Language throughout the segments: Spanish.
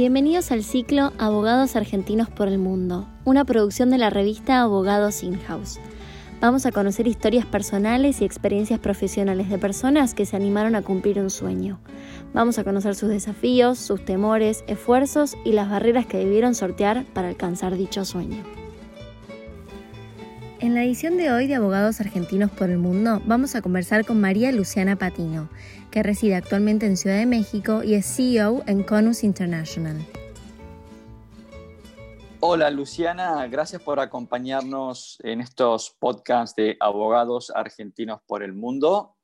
Bienvenidos al ciclo Abogados Argentinos por el Mundo, una producción de la revista Abogados In-House. Vamos a conocer historias personales y experiencias profesionales de personas que se animaron a cumplir un sueño. Vamos a conocer sus desafíos, sus temores, esfuerzos y las barreras que debieron sortear para alcanzar dicho sueño. En la edición de hoy de Abogados Argentinos por el Mundo vamos a conversar con María Luciana Patino, que reside actualmente en Ciudad de México y es CEO en Conus International. Hola Luciana, gracias por acompañarnos en estos podcasts de Abogados Argentinos por el Mundo.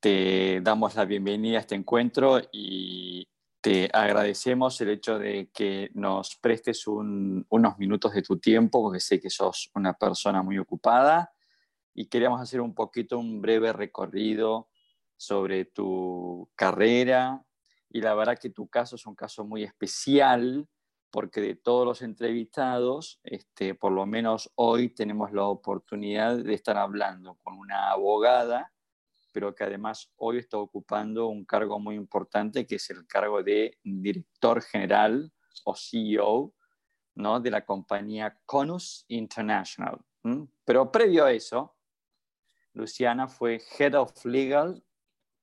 Te damos la bienvenida a este encuentro y te agradecemos el hecho de que nos prestes unos minutos de tu tiempo, porque sé que sos una persona muy ocupada y queríamos hacer un poquito un breve recorrido sobre tu carrera. Y la verdad que tu caso es un caso muy especial, porque de todos los entrevistados, este, por lo menos hoy tenemos la oportunidad de estar hablando con una abogada pero que además hoy está ocupando un cargo muy importante, que es el cargo de director general o CEO ¿no? de la compañía Conus International. Pero previo a eso, Luciana fue Head of Legal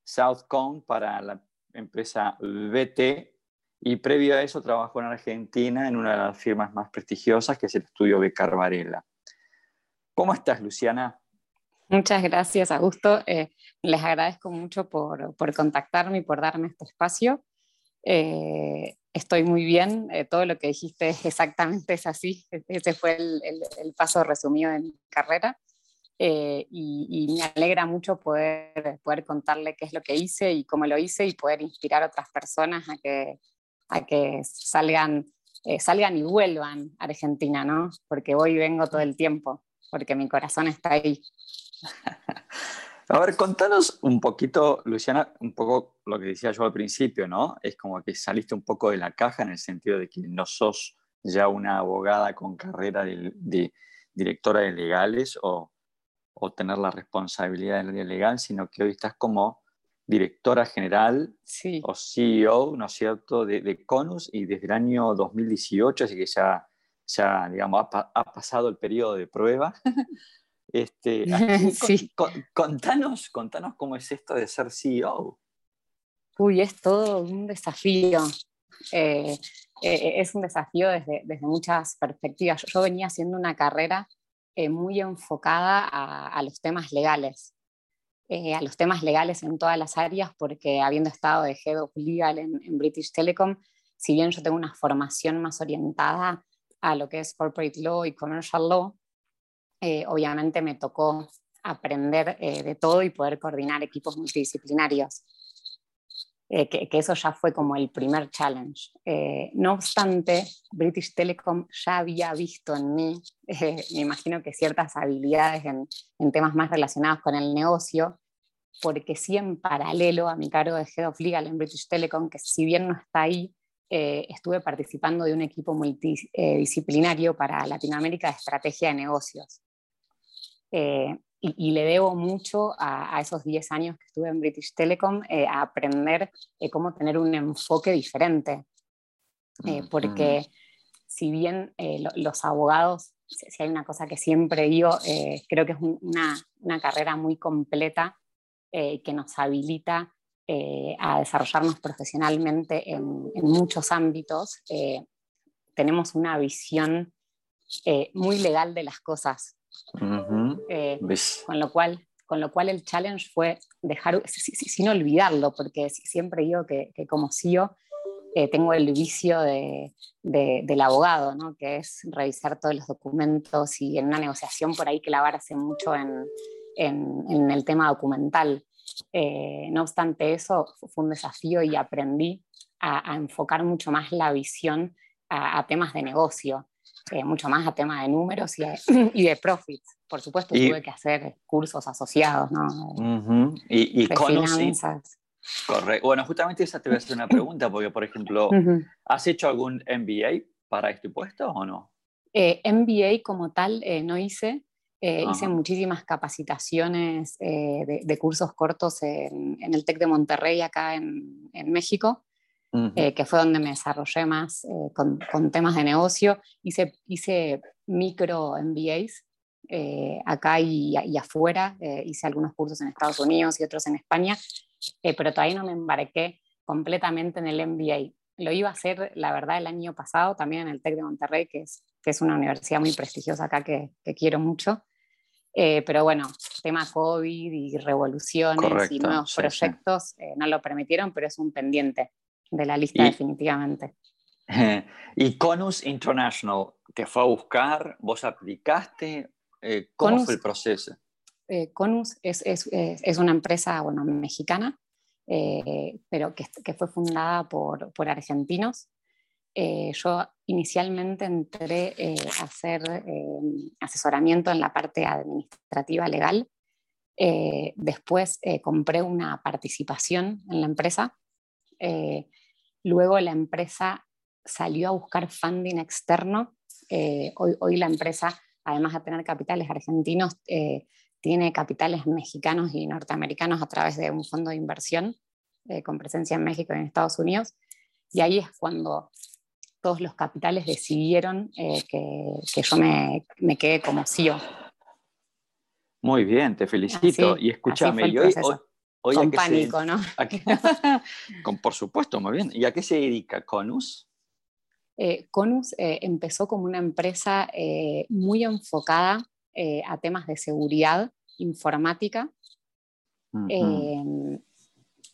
Southcom para la empresa VT y previo a eso trabajó en Argentina en una de las firmas más prestigiosas, que es el estudio Becar Varela. ¿Cómo estás, Luciana? Muchas gracias, Augusto. Eh, les agradezco mucho por, por, contactarme y por darme este espacio. Eh, estoy muy bien, eh, todo lo que dijiste exactamente es así. Ese fue el, paso resumido de mi carrera. Y, y, me alegra mucho poder, poder contarle qué es lo que hice y cómo lo hice y poder inspirar a otras personas a que, a que salgan, salgan y vuelvan a Argentina, ¿no? Porque hoy vengo todo el tiempo, porque mi corazón está ahí. A ver, contanos un poquito, Luciana, un poco lo que decía yo al principio, ¿no? Es como que saliste un poco de la caja en el sentido de que no sos ya una abogada con carrera de, directora de legales o, o, tener la responsabilidad área legal, sino que hoy estás como directora general o CEO, ¿no es cierto?, de, CONUS y desde el año 2018, así que ya, ya digamos, ha, ha pasado el periodo de prueba. Este, contanos, contanos cómo es esto de ser CEO. Uy, es todo un desafío. Eh, eh, es un desafío desde, desde, muchas perspectivas. Yo, venía haciendo una carrera eh, muy enfocada a, los temas legales, a los temas legales en todas las áreas, porque habiendo estado de Head of Legal en, en British Telecom, si bien yo tengo una formación más orientada a lo que es Corporate Law y Commercial Law, eh, obviamente me tocó aprender eh, de todo y poder coordinar equipos multidisciplinarios. Eh, que, eso ya fue como el primer challenge. no obstante, British Telecom ya había visto en mí, me imagino que ciertas habilidades en, temas más relacionados con el negocio, porque sí en paralelo a mi cargo de Head of Legal en British Telecom, que si bien no está ahí, estuve participando de un equipo multidisciplinario para Latinoamérica de estrategia de negocios. Eh, y, le debo mucho a, esos 10 años que estuve en British Telecom eh, a aprender eh, cómo tener un enfoque diferente. porque si bien los abogados, si, hay una cosa que siempre digo, creo que es una, una, carrera muy completa que nos habilita a desarrollarnos profesionalmente en, en muchos ámbitos. tenemos una visión muy legal de las cosas. Eh, con, lo cual, con lo cual el challenge fue dejar, sin olvidarlo, porque siempre digo que, como CEO eh, tengo el vicio de, del abogado, ¿no? que es revisar todos los documentos y en una negociación por ahí clavarse mucho en, en, el tema documental. Eh, no obstante eso, fue un desafío y aprendí a, enfocar mucho más la visión a temas de negocio. Eh, mucho más a tema de números y, y de profits. Por supuesto, tuve que hacer cursos asociados, ¿no? Y, y finanzas. Correcto. Bueno, justamente esa te voy a hacer una pregunta, porque, por ejemplo, ¿has hecho algún MBA para este puesto o no? Eh, MBA como tal eh, no hice. hice muchísimas capacitaciones de, cursos cortos en, en, el TEC de Monterrey, acá en, en México. Que fue donde me desarrollé más con, con, temas de negocio. Hice, hice micro MBAs acá y, y afuera. hice algunos cursos en Estados Unidos y otros en España, pero todavía no me embarqué completamente en el MBA. Lo iba a hacer, la verdad, el año pasado también en el TEC de Monterrey, que es, que es una universidad muy prestigiosa acá que, que quiero mucho. Eh, pero bueno, tema COVID y revoluciones y nuevos proyectos eh, no lo permitieron, pero es un pendiente de la lista definitivamente. y Conus International, ¿te fue a buscar? ¿Vos aplicaste? Eh, ¿Cómo fue el proceso? Conus es, es, es, una empresa bueno, mexicana eh, pero que, que, fue fundada por, por argentinos. Eh, yo inicialmente entré eh, a hacer asesoramiento en la parte administrativa legal. después compré una participación en la empresa. Luego la empresa salió a buscar funding externo. Hoy, hoy, la empresa, además de tener capitales argentinos, tiene capitales mexicanos y norteamericanos a través de un fondo de inversión eh, con presencia en México y en Estados Unidos. Y ahí es cuando todos los capitales decidieron eh, que, que, yo me, me quede como CEO. Muy bien, te felicito. y escúchame, y hoy, hoy, con pánico, ¿no? con, por supuesto, muy bien. ¿Y a qué se dedica Conus? Eh, Conus empezó como una empresa muy enfocada a temas de seguridad informática.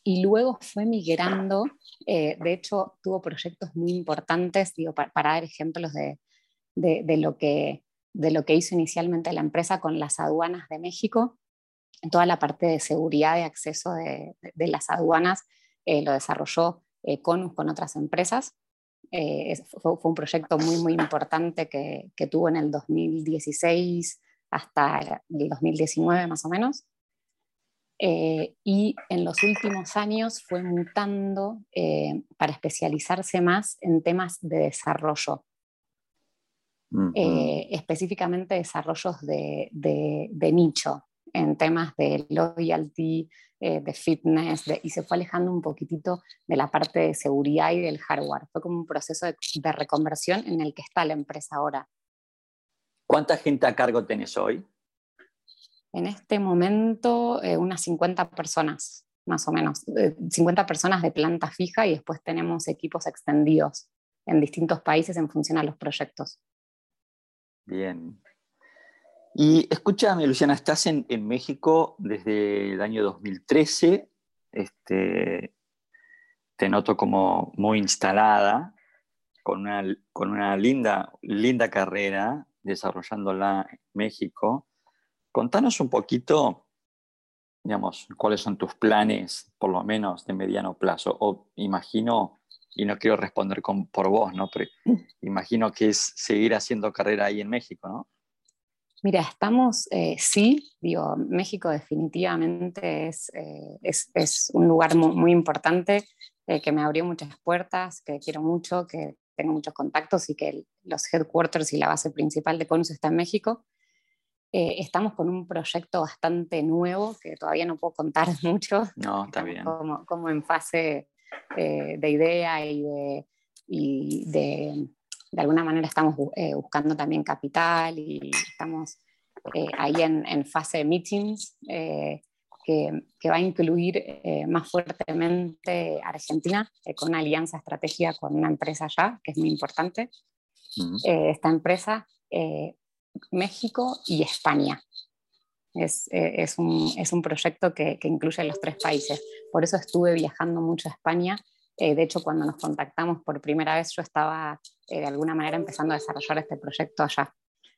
y luego fue migrando, eh, de hecho tuvo proyectos muy importantes, digo, para, dar ejemplos de, de, lo que, de lo que hizo inicialmente la empresa con las aduanas de México, toda la parte de seguridad y acceso de, de las aduanas eh, lo desarrolló eh, Conus con otras empresas. fue, fue, un proyecto muy, muy importante que, que tuvo en el 2016 hasta el 2019 más o menos. Eh, y en los últimos años fue mutando eh, para especializarse más en temas de desarrollo, eh, específicamente desarrollos de, de, nicho, en temas de loyalty, de fitness, y se fue alejando un poquitito de la parte de seguridad y del hardware. Fue como un proceso de, de reconversión en el que está la empresa ahora. ¿Cuánta gente a cargo tenés hoy? En este momento, eh, unas 50 personas, más o menos. 50 personas de planta fija y después tenemos equipos extendidos en distintos países en función a los proyectos. Bien. Y escúchame, Luciana, estás en, México desde el año 2013. Este, te noto como muy instalada, con una, con una linda, linda carrera desarrollándola en México. Contanos un poquito, digamos, cuáles son tus planes, por lo menos de mediano plazo. O imagino, y no quiero responder por vos, ¿no? Pero imagino que es seguir haciendo carrera ahí en México, ¿no? Mira, estamos, eh, sí, digo, México definitivamente es, eh, es, es, un lugar muy, muy importante eh, que me abrió muchas puertas, que quiero mucho, que tengo muchos contactos y que los headquarters y la base principal de CONUS está en México. Eh, estamos con un proyecto bastante nuevo que todavía no puedo contar mucho. No, está bien. Como, como, en fase eh, de idea y de, y de, de, alguna manera estamos eh, buscando también capital y estamos ahí en, en, fase de meetings que, que, va a incluir más fuertemente Argentina con una alianza estratégica con una empresa allá, que es muy importante. esta empresa México y España. Es, eh, es, un, es un, proyecto que, que, incluye los tres países. Por eso estuve viajando mucho a España. Eh, de hecho, cuando nos contactamos por primera vez, yo estaba eh, de alguna manera empezando a desarrollar este proyecto allá,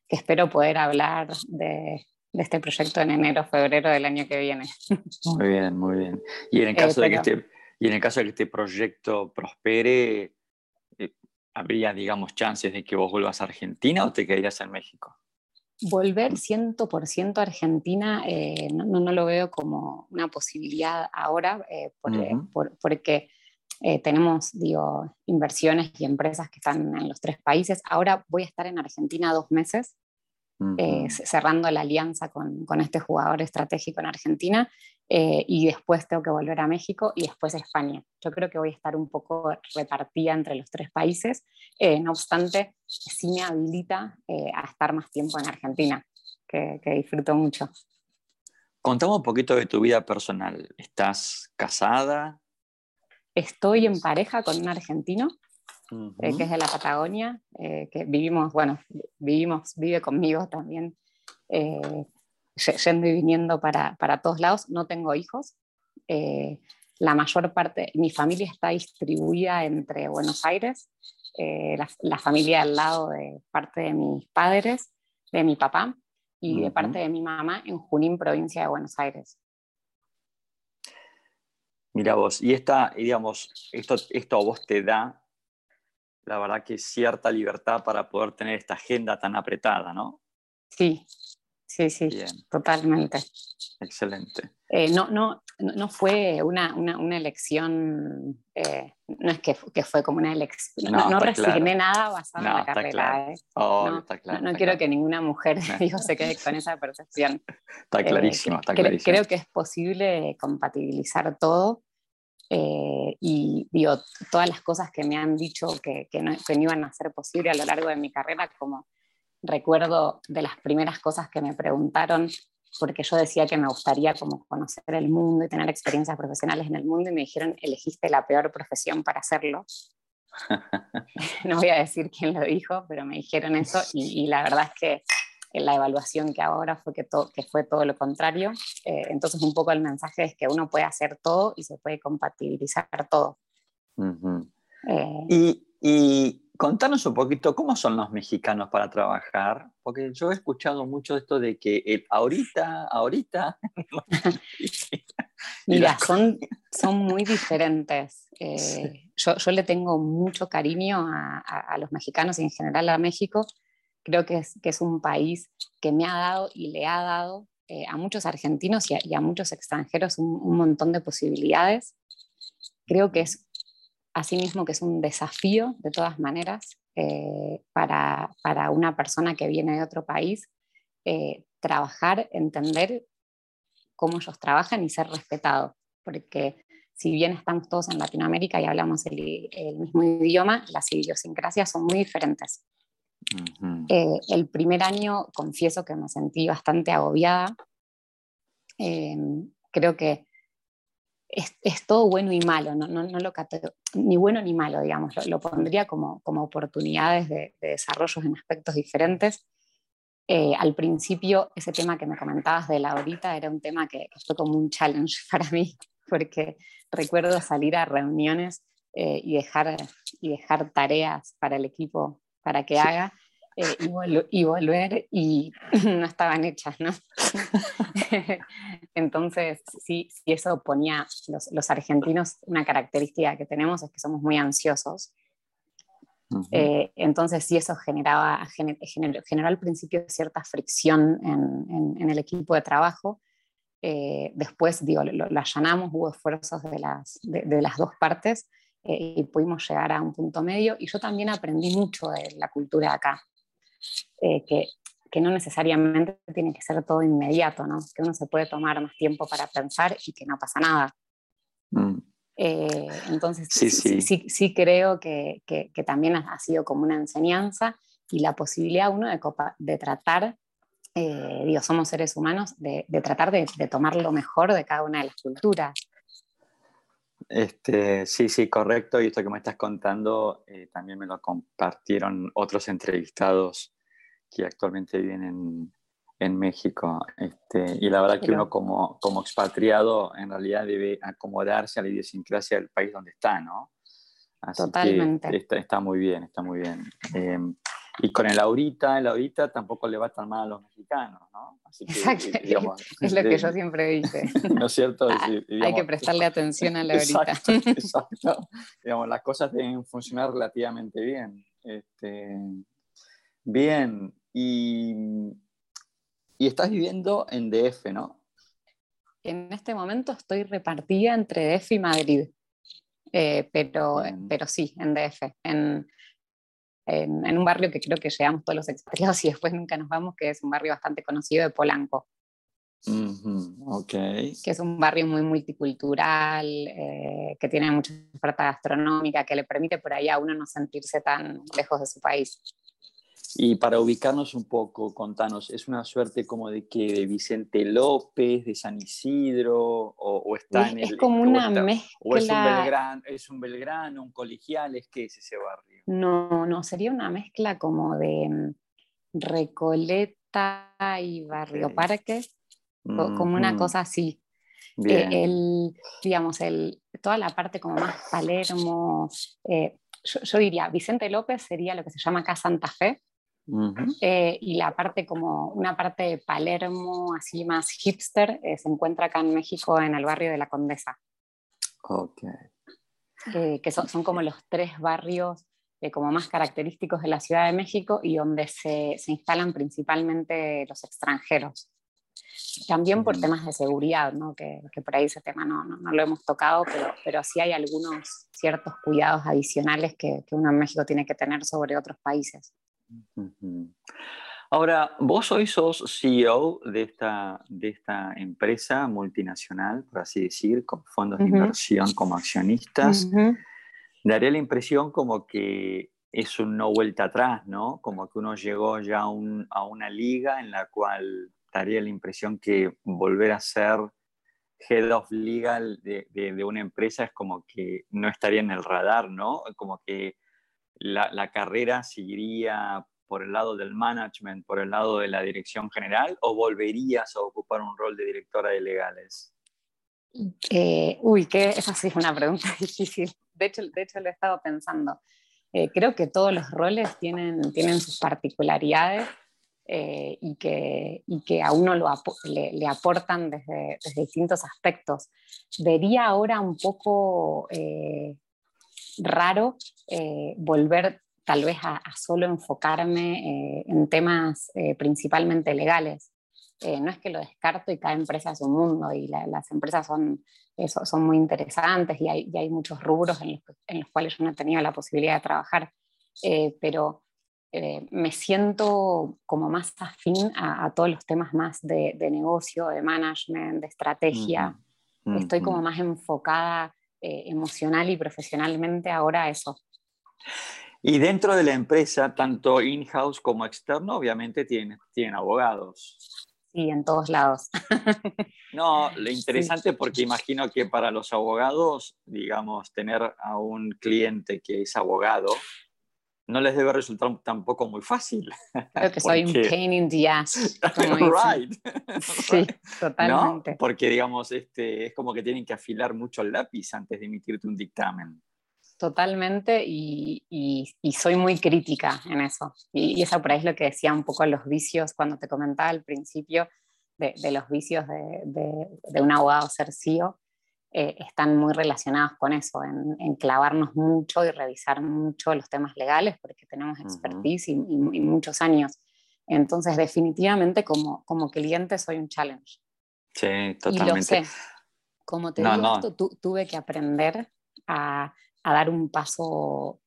que espero poder hablar de, de este proyecto en enero o febrero del año que viene. Muy bien, muy bien. Y en el caso, de, que este, y en el caso de que este proyecto prospere, ¿habría, digamos, chances de que vos vuelvas a Argentina o te quedarías en México? volver 100% a Argentina eh, no, no, lo veo como una posibilidad ahora, eh, eh, porque tenemos digo, inversiones y empresas que están en los tres países. Ahora voy a estar en Argentina dos meses, cerrando la alianza con, con, este jugador estratégico en Argentina, eh, y después tengo que volver a México y después a España. Yo creo que voy a estar un poco repartida entre los tres países, eh, no obstante, sí me habilita eh, a estar más tiempo en Argentina, que, disfruto mucho. Contame un poquito de tu vida personal. ¿Estás casada? Estoy en pareja con un argentino, que es de la Patagonia, que vivimos, bueno, vivimos, vive conmigo también yendo y viniendo para, para todos lados. No tengo hijos. Eh, la mayor parte, mi familia está distribuida entre Buenos Aires, eh, la, familia al lado de parte de mis padres, de mi papá y de parte de mi mamá en Junín, provincia de Buenos Aires. Mira vos, y esta, digamos, esto, esto a vos te da, la verdad que cierta libertad para poder tener esta agenda tan apretada, ¿no? Sí, sí, sí, totalmente. Excelente. Eh, no, no, no fue una, una, elección, eh, no es que, que, fue como una elección, no, no resigné nada basado en la carrera. ¿eh? Oh, no, quiero que ninguna mujer digo, se quede con esa percepción. Está clarísimo, está clarísimo. Creo que es posible compatibilizar todo. y digo, todas las cosas que me han dicho que, que, no, que no iban a ser posible a lo largo de mi carrera, como recuerdo de las primeras cosas que me preguntaron, porque yo decía que me gustaría como conocer el mundo y tener experiencias profesionales en el mundo y me dijeron, elegiste la peor profesión para hacerlo. no voy a decir quién lo dijo, pero me dijeron eso y, la verdad es que la evaluación que ahora fue que, que fue todo lo contrario. Eh, entonces un poco el mensaje es que uno puede hacer todo y se puede compatibilizar todo. Eh, y, y Contanos un poquito cómo son los mexicanos para trabajar, porque yo he escuchado mucho esto de que el ahorita, ahorita. Mira, son, son muy diferentes. Eh, yo, yo, le tengo mucho cariño a, a, los mexicanos y en general a México. Creo que es, que es un país que me ha dado y le ha dado eh, a muchos argentinos y a, muchos extranjeros un, un montón de posibilidades. Creo que es Asimismo que es un desafío, de todas maneras, eh, para, para, una persona que viene de otro país, eh, trabajar, entender cómo ellos trabajan y ser respetado. Porque si bien estamos todos en Latinoamérica y hablamos el, el mismo idioma, las idiosincrasias son muy diferentes. Eh, el primer año confieso que me sentí bastante agobiada. creo que es, todo bueno y malo, no, no, no lo ni bueno ni malo, digamos, lo, pondría como, como oportunidades de, desarrollos en aspectos diferentes. Eh, al principio, ese tema que me comentabas de la horita era un tema que, fue como un challenge para mí, porque recuerdo salir a reuniones eh, y, dejar, y dejar tareas para el equipo para que haga eh, y, volver y no estaban hechas, ¿no? Entonces, sí, sí, eso ponía, los, argentinos, una característica que tenemos es que somos muy ansiosos. Eh, entonces, sí, eso generaba, generó, al principio cierta fricción en, el equipo de trabajo. Eh, después, digo, lo, allanamos, hubo esfuerzos de las, de las dos partes y pudimos llegar a un punto medio. Y yo también aprendí mucho de la cultura de acá. Eh, que, que, no necesariamente tiene que ser todo inmediato, ¿no? que uno se puede tomar más tiempo para pensar y que no pasa nada. Mm. Eh, entonces, sí, sí. Sí, sí, creo que, que, también ha sido como una enseñanza y la posibilidad uno de, de tratar, eh, digo, somos seres humanos, de, de tratar de, de, tomar lo mejor de cada una de las culturas. Este, sí, sí, correcto. Y esto que me estás contando eh, también me lo compartieron otros entrevistados que actualmente viven en, en México. Este, y la verdad que uno como, como expatriado en realidad debe acomodarse a la idiosincrasia del país donde está, ¿no? Totalmente. está, está, muy bien, está muy bien. Eh, y con el ahorita, el ahorita tampoco le va tan mal a los mexicanos, ¿no? Exacto, es lo que yo siempre dije. ¿No es cierto? Ah, hay que prestarle atención a la ahorita. Exacto, digamos, las cosas deben funcionar relativamente bien. Este, bien, y, y estás viviendo en DF, ¿no? En este momento estoy repartida entre DF y Madrid, eh, pero, pero sí, en DF. En, en, un barrio que creo que llegamos todos los expatriados y después nunca nos vamos, que es un barrio bastante conocido de Polanco. okay. que es un barrio muy multicultural, eh, que tiene mucha oferta gastronómica, que le permite por ahí a uno no sentirse tan lejos de su país. Y para ubicarnos un poco, contanos, ¿es una suerte como de que de Vicente López, de San Isidro, o, está en el... Es como una mezcla... ¿O es un, Belgrano, es un Belgrano, un colegial? ¿Es qué es ese barrio? No, no, sería una mezcla como de mm, Recoleta y Barrio Parque, como una cosa así. Eh, el, digamos, el, toda la parte como más Palermo, eh, yo, diría, Vicente López sería lo que se llama acá Santa Fe, eh, y la parte como una parte de Palermo, así más hipster, se encuentra acá en México en el barrio de la Condesa. Ok. que son, son, como los tres barrios como más característicos de la Ciudad de México y donde se, se instalan principalmente los extranjeros. También por temas de seguridad, ¿no? que, que, por ahí ese tema no, no, lo hemos tocado, pero, pero sí hay algunos ciertos cuidados adicionales que, que uno en México tiene que tener sobre otros países. Ahora, vos hoy sos CEO de esta, de esta empresa multinacional, por así decir, con fondos de inversión como accionistas. Daría la impresión como que es un no vuelta atrás, ¿no? Como que uno llegó ya a, una liga en la cual daría la impresión que volver a ser head of legal de, una empresa es como que no estaría en el radar, ¿no? Como que la, la, carrera seguiría por el lado del management, por el lado de la dirección general, o volverías a ocupar un rol de directora de legales? Eh, uy, que esa sí es una pregunta difícil. De hecho, de hecho lo he estado pensando. Eh, creo que todos los roles tienen, tienen sus particularidades eh, y, que, y, que, a uno le, le, aportan desde, distintos aspectos. Vería ahora un poco eh, raro volver tal vez a solo enfocarme en temas principalmente legales. No es que lo descarto y cada empresa es un mundo y la, las empresas son, eso, son muy interesantes y hay, y hay muchos rubros en los, en los, cuales yo no he tenido la posibilidad de trabajar, pero eh, me siento como más afín a, todos los temas más de, negocio, de management, de estrategia. Estoy como más enfocada eh, emocional y profesionalmente ahora a eso. Y dentro de la empresa, tanto in-house como externo, obviamente tienen, tienen abogados. Sí, en todos lados. no, lo interesante porque imagino que para los abogados, digamos, tener a un cliente que es abogado no les debe resultar tampoco muy fácil. Creo que soy un pain in the ass. right. Sí, totalmente. Porque, digamos, este, es como que tienen que afilar mucho el lápiz antes de emitirte un dictamen. Totalmente, y, y, soy muy crítica en eso. Y, y, eso por ahí es lo que decía un poco los vicios, cuando te comentaba al principio de, de los vicios de, de, de, un abogado ser CEO eh, están muy relacionados con eso, en, clavarnos mucho y revisar mucho los temas legales, porque tenemos expertise y, muchos años. Entonces, definitivamente como, como cliente soy un challenge. Sí, totalmente. Y lo sé. Como te digo, tuve que aprender a, a, dar un paso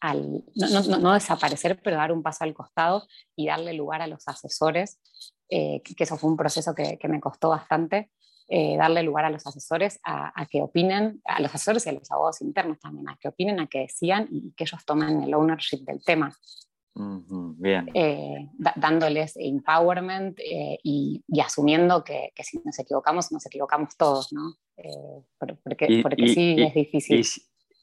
al, no, no, desaparecer, pero dar un paso al costado y darle lugar a los asesores, eh, que, eso fue un proceso que, que me costó bastante, eh, darle lugar a los asesores a, que opinen, a los asesores y a los abogados internos también, a que opinen, a que decían y que ellos tomen el ownership del tema. bien. Eh, dándoles empowerment eh, y, asumiendo que, que, si nos equivocamos, nos equivocamos todos, ¿no? porque, porque sí es difícil.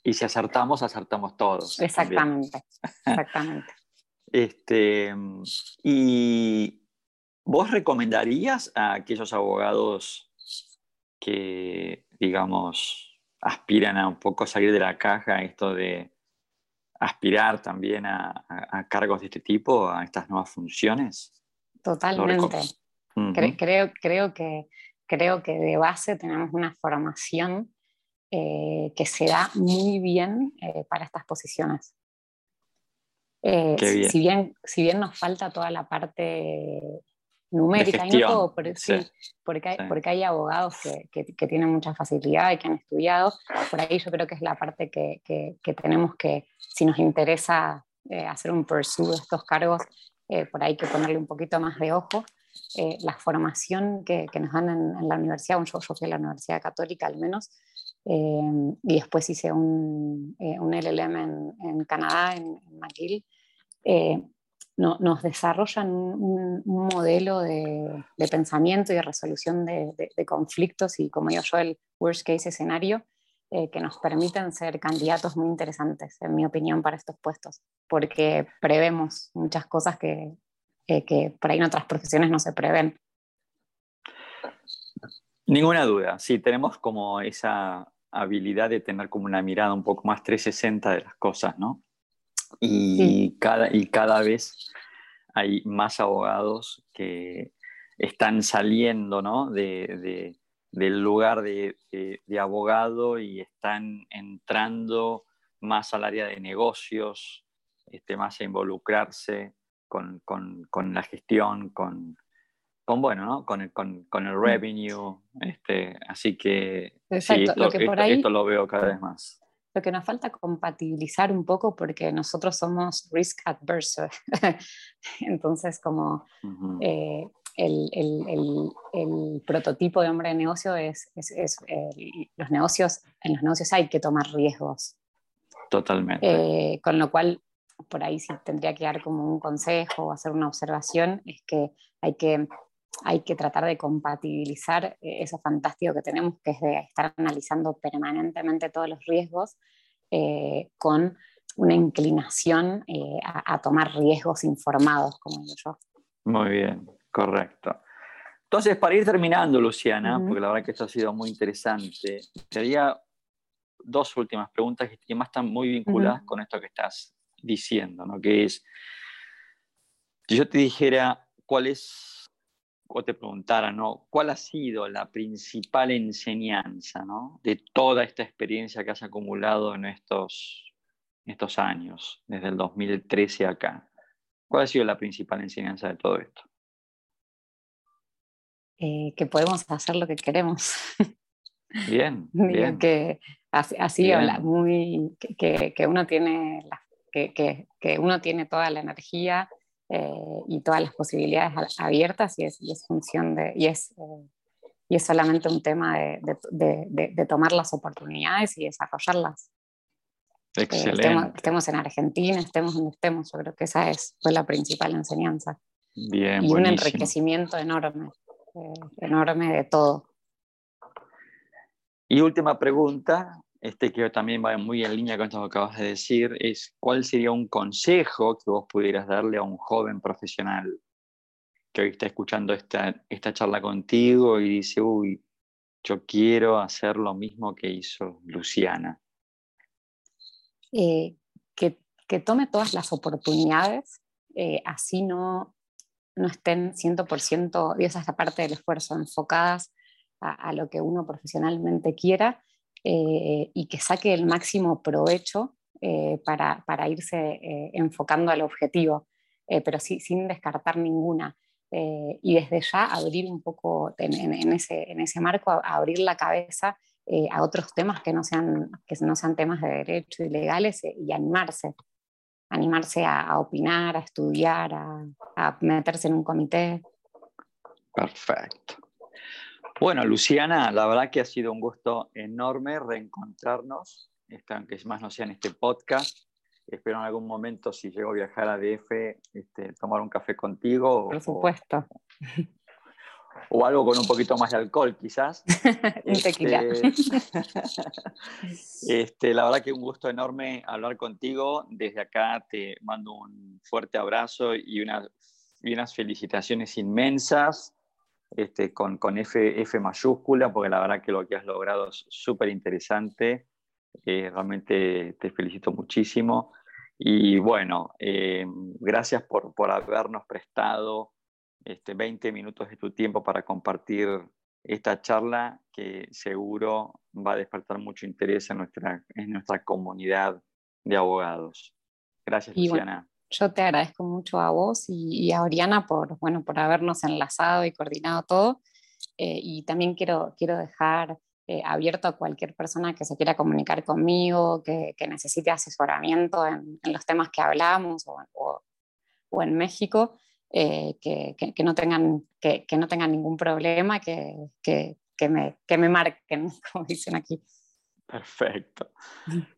Y, si acertamos, acertamos todos. Exactamente, exactamente. este, y vos recomendarías a aquellos abogados que, digamos, aspiran a un poco salir de la caja, esto de aspirar también a, cargos de este tipo, a estas nuevas funciones? Totalmente. creo, creo, que, creo que de base tenemos una formación eh, que se da muy bien eh, para estas posiciones. Eh, si, bien, si bien nos falta toda la parte numérica y no todo, por, sí, porque, hay, porque hay abogados que, que, tienen mucha facilidad y que han estudiado. Por ahí yo creo que es la parte que, que tenemos que, si nos interesa eh, hacer un pursue de estos cargos, eh, por ahí hay que ponerle un poquito más de ojo. eh, la formación que, que nos dan en, la universidad, yo, yo, fui a la Universidad Católica al menos, eh, y después hice un, un LLM en, en, Canadá, en, en McGill, no, nos desarrollan un, modelo de, de, pensamiento y de resolución de, de, conflictos y, como digo yo, el worst case escenario, eh, que nos permiten ser candidatos muy interesantes, en mi opinión, para estos puestos, porque prevemos muchas cosas que, eh, que por ahí en otras profesiones no se prevén. Ninguna duda, sí, tenemos como esa habilidad de tener como una mirada un poco más 360 de las cosas, ¿no? Y, cada, y cada vez hay más abogados que están saliendo ¿no? de, del lugar de, abogado y están entrando más al área de negocios, este, más a involucrarse con, con, con la gestión, con, con bueno, ¿no? con, el, con, con el revenue. Este, así que, sí, esto, esto, lo veo cada vez más lo que nos falta compatibilizar un poco porque nosotros somos risk adverse. Entonces, como eh, el, el, el, prototipo de hombre de negocio es, es, es los negocios, en los negocios hay que tomar riesgos. Totalmente. Eh, con lo cual, por ahí sí tendría que dar como un consejo o hacer una observación, es que hay que hay que tratar de compatibilizar eh, eso fantástico que tenemos, que es de estar analizando permanentemente todos los riesgos, eh, con una inclinación eh, a, tomar riesgos informados, como digo yo. Muy bien, correcto. Entonces, para ir terminando, Luciana, porque la verdad que esto ha sido muy interesante, sería dos últimas preguntas que además están muy vinculadas con esto que estás diciendo, ¿no? Que es, si yo te dijera cuál es o te preguntara, ¿no? ¿Cuál ha sido la principal enseñanza ¿no? de toda esta experiencia que has acumulado en estos, estos años, desde el 2013 acá? ¿Cuál ha sido la principal enseñanza de todo esto? Eh, que podemos hacer lo que queremos. Bien, bien. Que así, habla muy, que, que, uno tiene que, que, uno tiene toda la energía eh, y todas las posibilidades abiertas y es, y es función de, y es, eh, y es solamente un tema de, de, de, tomar las oportunidades y desarrollarlas. Eh, Excelente. estemos, en Argentina, estemos donde estemos, yo creo que esa es, fue la principal enseñanza. Bien, y un enriquecimiento enorme, enorme de todo. Y última pregunta, este que también va muy en línea con esto que acabas de decir, es cuál sería un consejo que vos pudieras darle a un joven profesional que hoy está escuchando esta, esta charla contigo y dice, uy, yo quiero hacer lo mismo que hizo Luciana. Eh, que, que, tome todas las oportunidades, eh, así no, no estén 100%, y esa es la parte del esfuerzo, enfocadas a, a lo que uno profesionalmente quiera eh, y que saque el máximo provecho eh, para, para, irse eh, enfocando al objetivo, pero sí, sin descartar ninguna. y desde ya abrir un poco en, en, ese, en ese, marco, abrir la cabeza a otros temas que no, sean, que no sean temas de derecho y legales y animarse. Animarse a, a opinar, a estudiar, a, a meterse en un comité. Perfecto. Bueno, Luciana, la verdad que ha sido un gusto enorme reencontrarnos, este, aunque más no sea en este podcast. Espero en algún momento, si llego a viajar a DF, este, tomar un café contigo. Por supuesto. O, algo con un poquito más de alcohol, quizás. un tequila. Este, la verdad que un gusto enorme hablar contigo. Desde acá te mando un fuerte abrazo y, y unas felicitaciones inmensas este, con, con F, F, mayúscula, porque la verdad que lo que has logrado es súper interesante. Eh, realmente te felicito muchísimo. Y bueno, eh, gracias por, por, habernos prestado este, 20 minutos de tu tiempo para compartir esta charla que seguro va a despertar mucho interés en nuestra, en nuestra comunidad de abogados. Gracias, Luciana yo te agradezco mucho a vos y, a Oriana por, bueno, por habernos enlazado y coordinado todo. Eh, y también quiero, quiero dejar eh, abierto a cualquier persona que se quiera comunicar conmigo, que, que necesite asesoramiento en, en, los temas que hablamos o, o, en México. que, que, no tengan, que, no tengan ningún problema, que, que, me, que me marquen, como dicen aquí. Perfecto.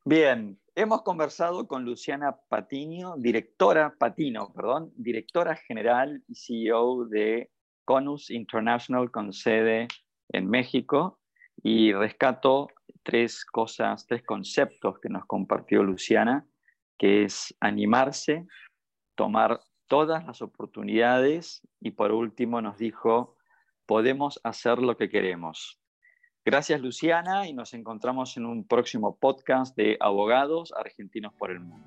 Bien, hemos conversado con Luciana Patiño, directora, Patino, perdón, directora general y CEO de Conus International con sede en México y rescato tres cosas, tres conceptos que nos compartió Luciana, que es animarse, tomar todas las oportunidades y por último nos dijo, podemos hacer lo que queremos. Gracias Luciana y nos encontramos en un próximo podcast de Abogados Argentinos por el Mundo.